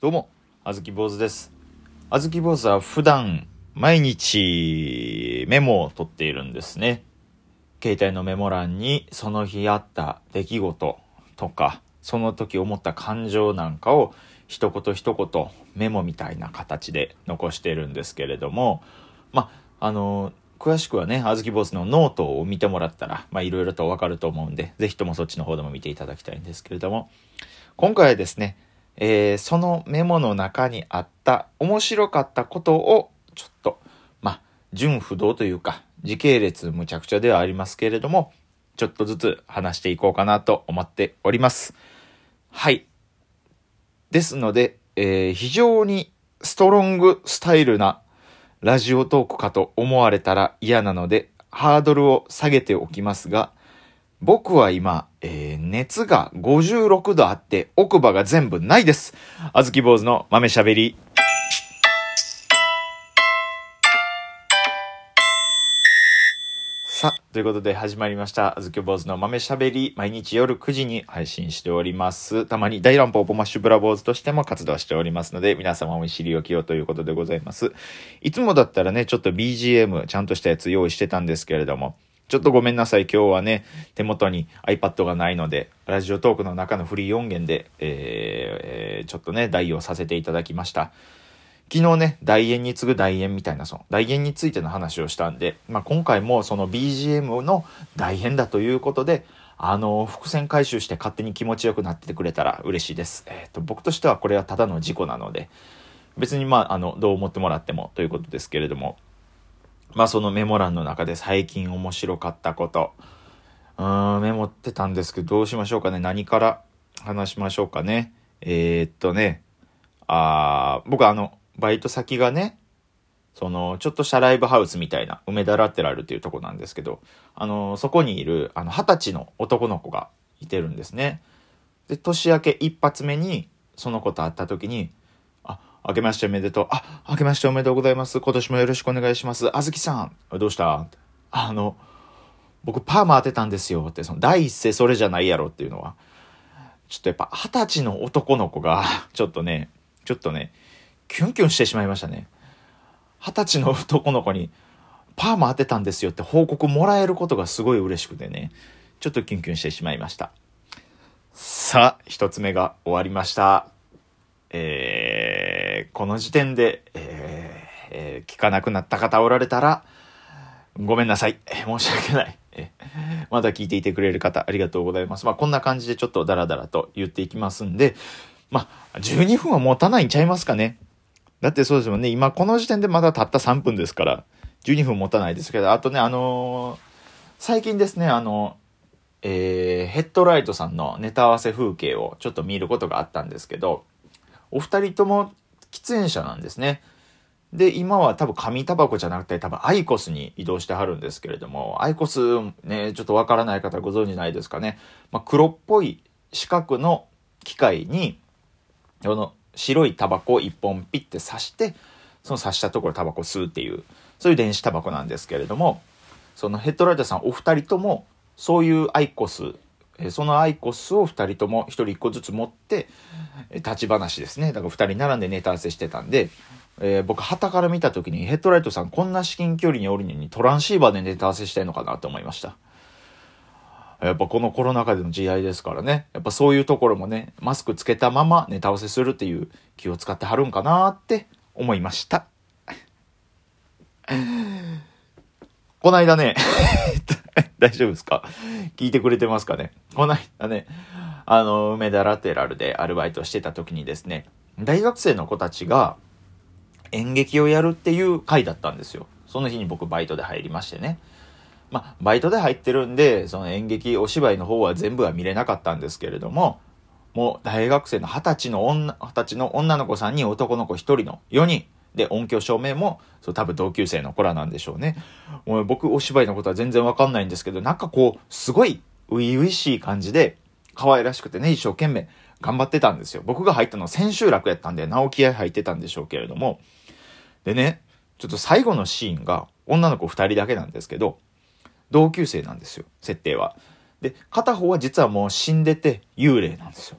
どうも、あずき坊主です。あずき坊主は普段、毎日、メモを取っているんですね。携帯のメモ欄に、その日あった出来事とか、その時思った感情なんかを、一言一言、メモみたいな形で残しているんですけれども、まあ、あの、詳しくはね、あずき坊主のノートを見てもらったら、まあ、いろいろとわかると思うんで、ぜひともそっちの方でも見ていただきたいんですけれども、今回はですね、えー、そのメモの中にあった面白かったことを、ちょっと、まあ、純不動というか、時系列むちゃくちゃではありますけれども、ちょっとずつ話していこうかなと思っております。はい。ですので、えー、非常にストロングスタイルなラジオトークかと思われたら嫌なので、ハードルを下げておきますが、僕は今、えー、熱が56度あって奥歯が全部ないです。あずき坊主の豆しゃべり。さあ、ということで始まりました。あずき坊主の豆しゃべり。毎日夜9時に配信しております。たまに大乱暴ポマッシュブラ坊主としても活動しておりますので、皆様お知りおきをということでございます。いつもだったらね、ちょっと BGM ちゃんとしたやつ用意してたんですけれども、ちょっとごめんなさい。今日はね、手元に iPad がないので、ラジオトークの中のフリー音源で、えー、ちょっとね、代用させていただきました。昨日ね、大円に次ぐ大円みたいな、その、大円についての話をしたんで、まあ、今回もその BGM の大変だということで、あの、伏線回収して勝手に気持ちよくなっててくれたら嬉しいです。えっ、ー、と、僕としてはこれはただの事故なので、別にまあ、あの、どう思ってもらってもということですけれども、まあそのメモ欄の中で最近面白かったこと、うーん、メモってたんですけど、どうしましょうかね。何から話しましょうかね。えー、っとね、あ僕あの、バイト先がね、その、ちょっとしたライブハウスみたいな、梅田ラテラルっていうとこなんですけど、あの、そこにいる、あの、二十歳の男の子がいてるんですね。で、年明け一発目に、その子と会った時に、明けましておめでとう。あ、明けましておめでとうございます。今年もよろしくお願いします。あずきさん、どうした？あの、僕パーマ当てたんですよって、その第一声それじゃないやろっていうのは、ちょっとやっぱ二十歳の男の子が、ちょっとね、ちょっとね、キュンキュンしてしまいましたね。二十歳の男の子に、パーマ当てたんですよって報告もらえることがすごい嬉しくてね、ちょっとキュンキュンしてしまいました。さあ、一つ目が終わりました。えー、この時点で、えーえー、聞かなくなった方おられたら、ごめんなさい。申し訳ない。まだ聞いていてくれる方、ありがとうございます。まあ、こんな感じでちょっとダラダラと言っていきますんで、まあ、12分は持たないんちゃいますかね。だってそうですもんね。今この時点でまだたった3分ですから、12分持たないですけど、あとね、あのー、最近ですね、あの、えー、ヘッドライトさんのネタ合わせ風景をちょっと見ることがあったんですけど、お二人とも喫煙者なんですね。で、今は多分紙タバコじゃなくて多分アイコスに移動してはるんですけれども、アイコスね、ちょっとわからない方ご存知ないですかね。まあ、黒っぽい四角の機械に、この白いタバコを一本ピッて刺して、その刺したところタバコ吸うっていう、そういう電子タバコなんですけれども、そのヘッドライターさんお二人とも、そういうアイコスそのアイコスを2人とも1人1個ずつ持って、立ち話ですね。だから2人並んでネタ合わせしてたんで、えー、僕旗から見た時にヘッドライトさんこんな至近距離におるのにトランシーバーでネタ合わせしてんのかなと思いました。やっぱこのコロナ禍での時代ですからね。やっぱそういうところもねマスクつけたままネタ合わせするっていう気を使ってはるんかなって思いました。こないだね大丈夫ですか？聞いてくれてますかね？この間ね、あの、梅田ラテラルでアルバイトしてた時にですね、大学生の子たちが演劇をやるっていう回だったんですよ。その日に僕バイトで入りましてね。まあ、バイトで入ってるんで、その演劇、お芝居の方は全部は見れなかったんですけれども、もう大学生の二十歳の女、二十歳の女の子さんに男の子一人の4人、で、音響照明も、そう、多分同級生の子らなんでしょうね。もう僕、お芝居のことは全然わかんないんですけど、なんかこう、すごい、初々しい感じで、可愛らしくてね、一生懸命頑張ってたんですよ。僕が入ったのは千秋楽やったんで、直木合入ってたんでしょうけれども。でね、ちょっと最後のシーンが、女の子二人だけなんですけど、同級生なんですよ、設定は。で、片方は実はもう死んでて幽霊なんですよ。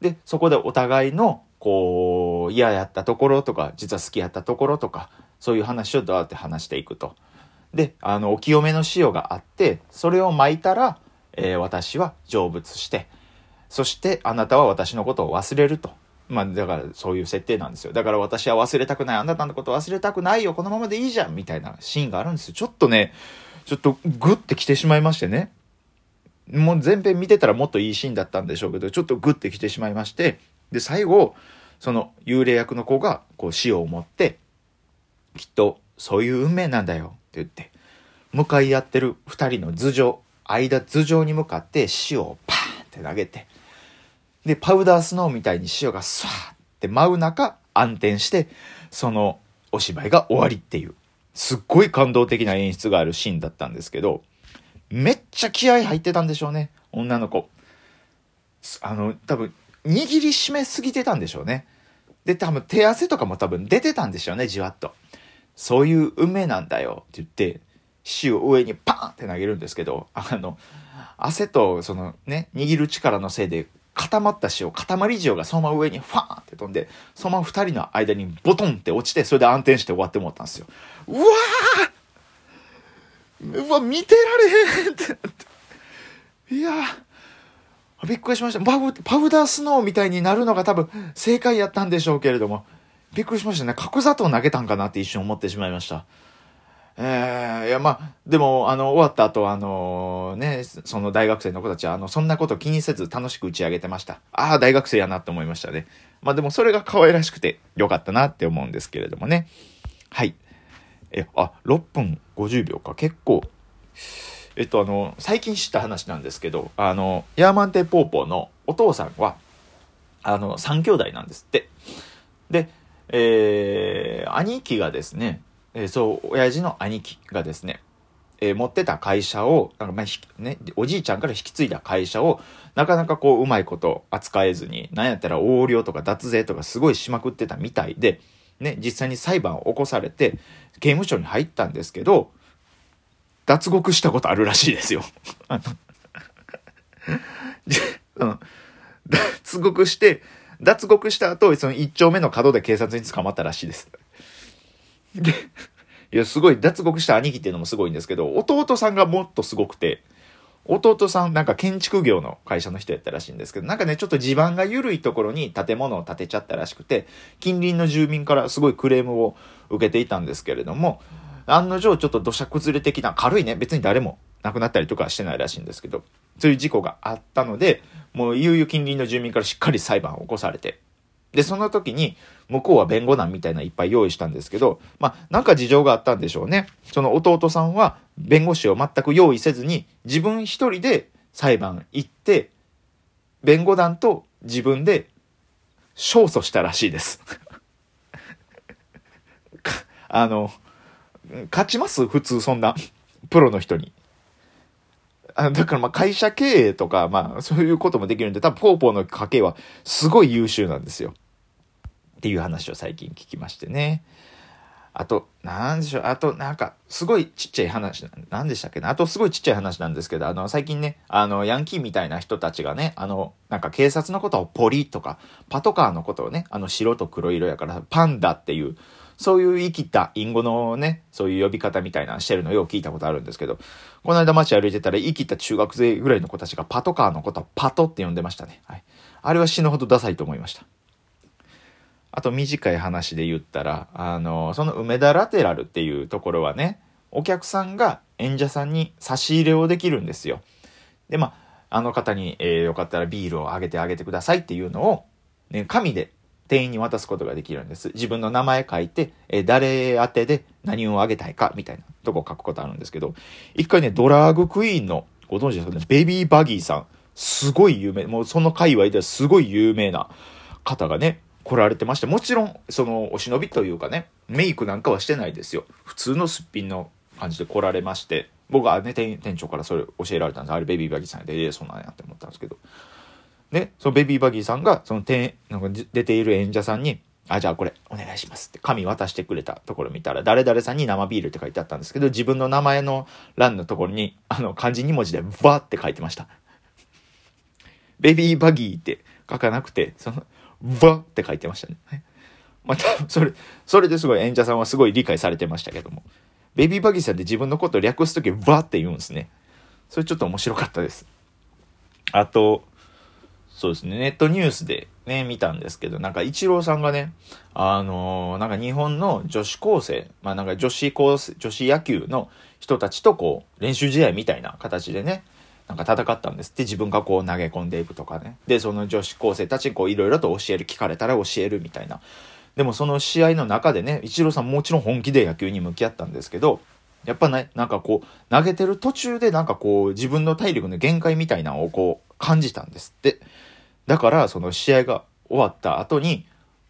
で、そこでお互いのこう、嫌やったところとか、実は好きやったところとか、そういう話をどうやって話していくと。で、あの、お清めの塩があって、それを巻いたら、えー、私は成仏して、そしてあなたは私のことを忘れると。まあ、だからそういう設定なんですよ。だから私は忘れたくない。あなたのこと忘れたくないよ。このままでいいじゃん。みたいなシーンがあるんですよ。ちょっとね、ちょっとグッて来てしまいましてね。もう前編見てたらもっといいシーンだったんでしょうけど、ちょっとグッて来てしまいまして。で、最後、その幽霊役の子が、こう、塩を持って、きっと、そういう運命なんだよ。って言って、向かい合ってる二人の頭上、間頭上に向かって塩をパーンって投げて、で、パウダースノーみたいに塩がスワーって舞う中、暗転して、そのお芝居が終わりっていう、すっごい感動的な演出があるシーンだったんですけど、めっちゃ気合入ってたんでしょうね、女の子。あの、多分、握りしめすぎてたんでしょうね。で、多分手汗とかも多分出てたんでしょうね、じわっと。そういう運命なんだよって言って、塩上にパーンって投げるんですけど、あの、汗とそのね、握る力のせいで固まった塩、塊塩がそのまま上にファーンって飛んで、そのまま二人の間にボトンって落ちて、それで暗転して終わって思ったんですよ。うわーうわ、見てられへんってなって。いやびっくりしましたパウ。パウダースノーみたいになるのが多分正解やったんでしょうけれども、びっくりしましたね。角砂糖投げたんかなって一瞬思ってしまいました。えー、いや、まあ、でも、あの、終わった後、あのー、ね、その大学生の子たちは、あの、そんなこと気にせず楽しく打ち上げてました。ああ、大学生やなって思いましたね。まあでも、それが可愛らしくてよかったなって思うんですけれどもね。はい。え、あ、6分50秒か。結構、えっと、あの、最近知った話なんですけど、あの、ヤーマンテポーポーのお父さんは、あの、3兄弟なんですって。で、えー、兄貴がですね、えー、そう、親父の兄貴がですね、えー、持ってた会社を、なんかまあ、ね、おじいちゃんから引き継いだ会社を、なかなかこう、うまいこと扱えずに、なんやったら横領とか脱税とかすごいしまくってたみたいで、ね、実際に裁判を起こされて、刑務所に入ったんですけど、脱獄したことあるらしいですよ。あの、脱獄して、脱獄した後、その一丁目の角で警察に捕まったらしいです。で、いや、すごい、脱獄した兄貴っていうのもすごいんですけど、弟さんがもっとすごくて、弟さんなんか建築業の会社の人やったらしいんですけど、なんかね、ちょっと地盤が緩いところに建物を建てちゃったらしくて、近隣の住民からすごいクレームを受けていたんですけれども、案の定ちょっと土砂崩れ的な軽いね、別に誰も亡くなったりとかしてないらしいんですけど、そういう事故があったので、もういよいよ近隣の住民からしっかり裁判を起こされて、で、その時に、向こうは弁護団みたいないっぱい用意したんですけど、まあ、なんか事情があったんでしょうね。その弟さんは、弁護士を全く用意せずに、自分一人で裁判行って、弁護団と自分で勝訴したらしいです。あの、勝ちます？普通そんな、プロの人に。あだからまあ会社経営とか、まあそういうこともできるんで、多分ポーポーの家系はすごい優秀なんですよ。っていう話を最近聞きましてね。あと、なんでしょう、あと、なんか、すごいちっちゃい話、なんでしたっけな、あとすごいちっちゃい話なんですけど、あの、最近ね、あの、ヤンキーみたいな人たちがね、あの、なんか警察のことをポリとか、パトカーのことをね、あの、白と黒色やから、パンダっていう、そういう生きた隠語のね、そういう呼び方みたいなしてるのよう聞いたことあるんですけど、この間街歩いてたら生きた中学生ぐらいの子たちがパトカーのことをパトって呼んでましたね。はい。あれは死ぬほどダサいと思いました。あと短い話で言ったら、あの、その梅田ラテラルっていうところはね、お客さんが演者さんに差し入れをできるんですよ。で、まあ、あの方に、えー、よかったらビールをあげてあげてくださいっていうのを、ね、紙で店員に渡すことができるんです。自分の名前書いて、え、誰宛てで何をあげたいかみたいなとこ書くことあるんですけど、一回ね、ドラァグクイーンの、ご存知ですかね、ベビーバギーさん、すごい有名、もうその界隈ではすごい有名な方がね、来られてまして、もちろん、その、お忍びというかね、メイクなんかはしてないですよ。普通のすっぴんの感じで来られまして、僕はね、店長からそれ教えられたんです。あれベビーバギーさんで、ええ、そうなんやって思ったんですけど。で、そのベビーバギーさんが、その店、なんか出ている演者さんに、あ、じゃあこれ、お願いしますって紙渡してくれたところ見たら、誰々さんに生ビールって書いてあったんですけど、自分の名前の欄のところに、あの、漢字2文字で、バーって書いてました。ベビーバギーって書かなくて、その、わって書いてましたね。まあ、多分それ、それですごい演者さんはすごい理解されてましたけども。ベビーバギーさんって自分のことを略すとき、わって言うんですね。それちょっと面白かったです。あと、そうですね、ネットニュースでね、見たんですけど、なんか、イチローさんがね、あのー、なんか日本の女子高生、まあなんか女子高生、女子野球の人たちとこう、練習試合みたいな形でね、なんか戦ったんですって自分がこう投げ込んでいくとかね。で、その女子高生たちにこういろいろと教える、聞かれたら教えるみたいな。でもその試合の中でね、イチローさんもちろん本気で野球に向き合ったんですけど、やっぱね、なんかこう、投げてる途中でなんかこう、自分の体力の限界みたいなのをこう、感じたんですって。だから、その試合が終わった後に、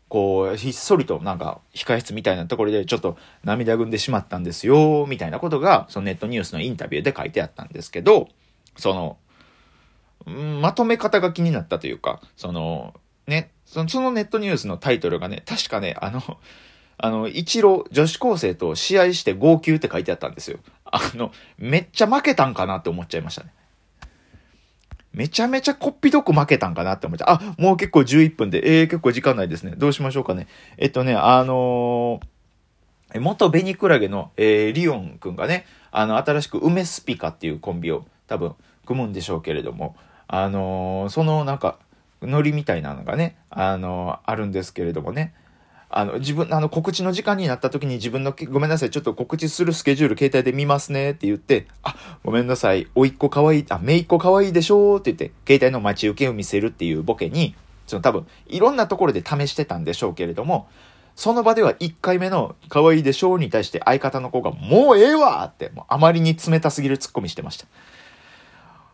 こう、ひっそりとなんか、控室みたいなところでちょっと涙ぐんでしまったんですよ、みたいなことが、そのネットニュースのインタビューで書いてあったんですけど、その、まとめ方が気になったというか、その、ね、そのネットニュースのタイトルがね、確かね、あの、あの、一郎、女子高生と試合して号泣って書いてあったんですよ。あの、めっちゃ負けたんかなって思っちゃいましたね。めちゃめちゃこっぴどく負けたんかなって思っちゃう。あ、もう結構11分で、えー、結構時間ないですね。どうしましょうかね。えっとね、あのー、元ベニクラゲの、えー、リオンくんがね、あの、新しく梅スピカっていうコンビを多分組むんでしょうけれども、あのー、そのなんか、ノリみたいなのがね、あの、あるんですけれどもね。あの、自分、あの、告知の時間になった時に自分の、ごめんなさい、ちょっと告知するスケジュール携帯で見ますねって言って、あ、ごめんなさい、おいっ子かわい、あ、めいっ子かわいでしょって言って、携帯の待ち受けを見せるっていうボケに、その多分、いろんなところで試してたんでしょうけれども、その場では1回目の可愛いでしょうに対して相方の子がもうええわって、もうあまりに冷たすぎるツッコミしてました。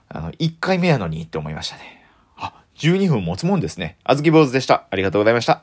あの、1回目やのにって思いましたね。あ12分持つもんですね。あずき坊主でした。ありがとうございました。